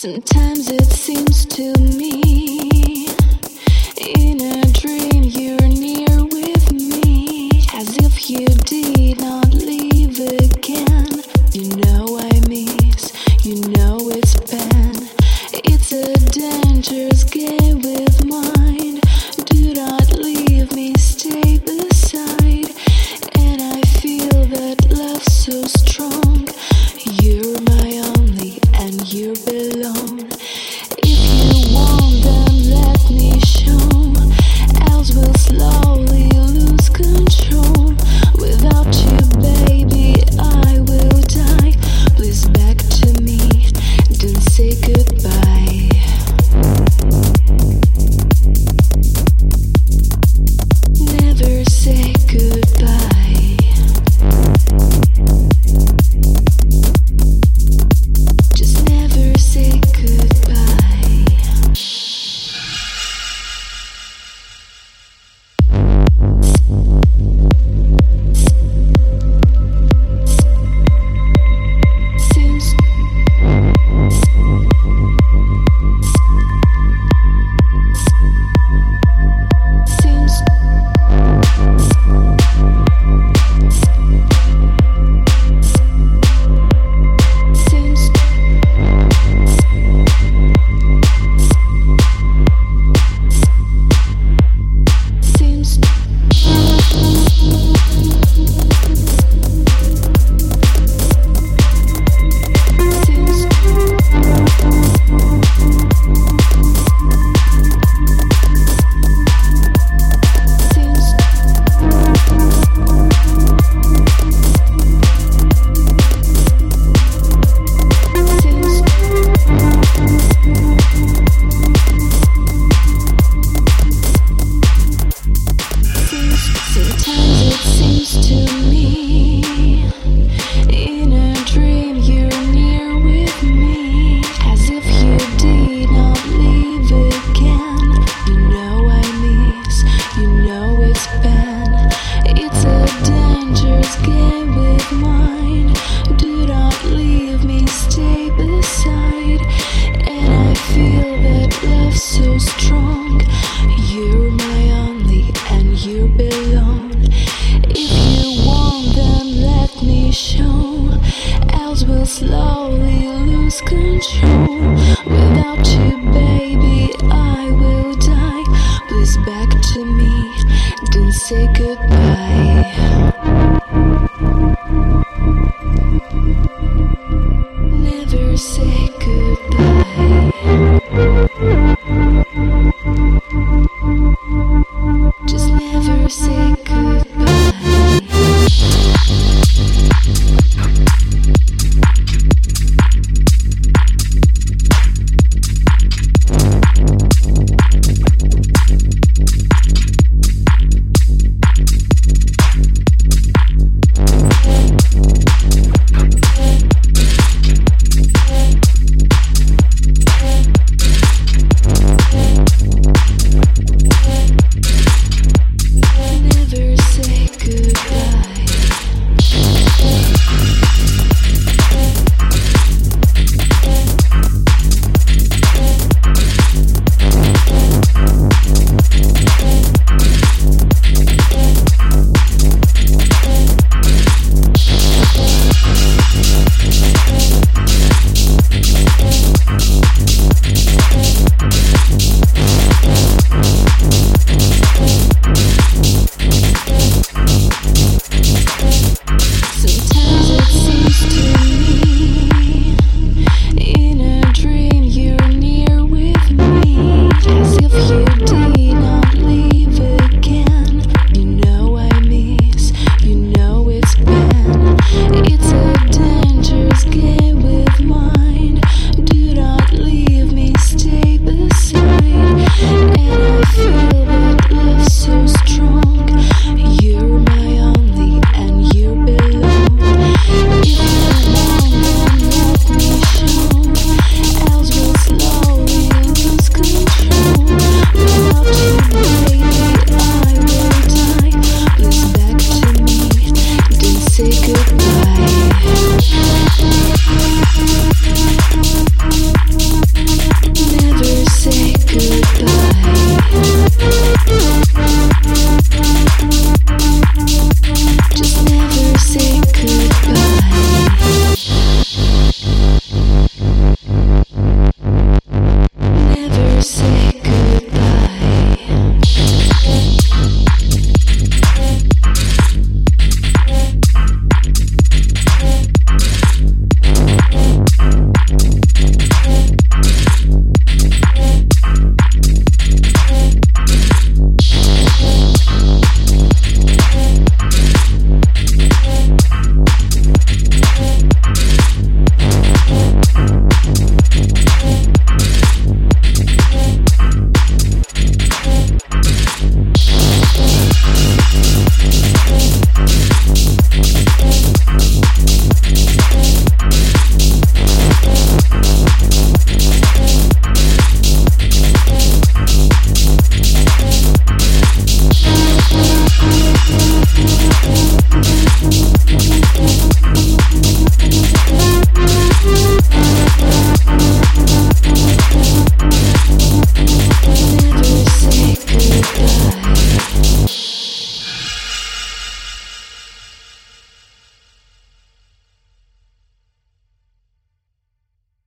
Sometimes it seems to me in a dream you're near with me as if you did not leave again. You know. be shown, else we'll slowly lose control. Without you, baby, I will die. Please back to me, Don't say goodbye.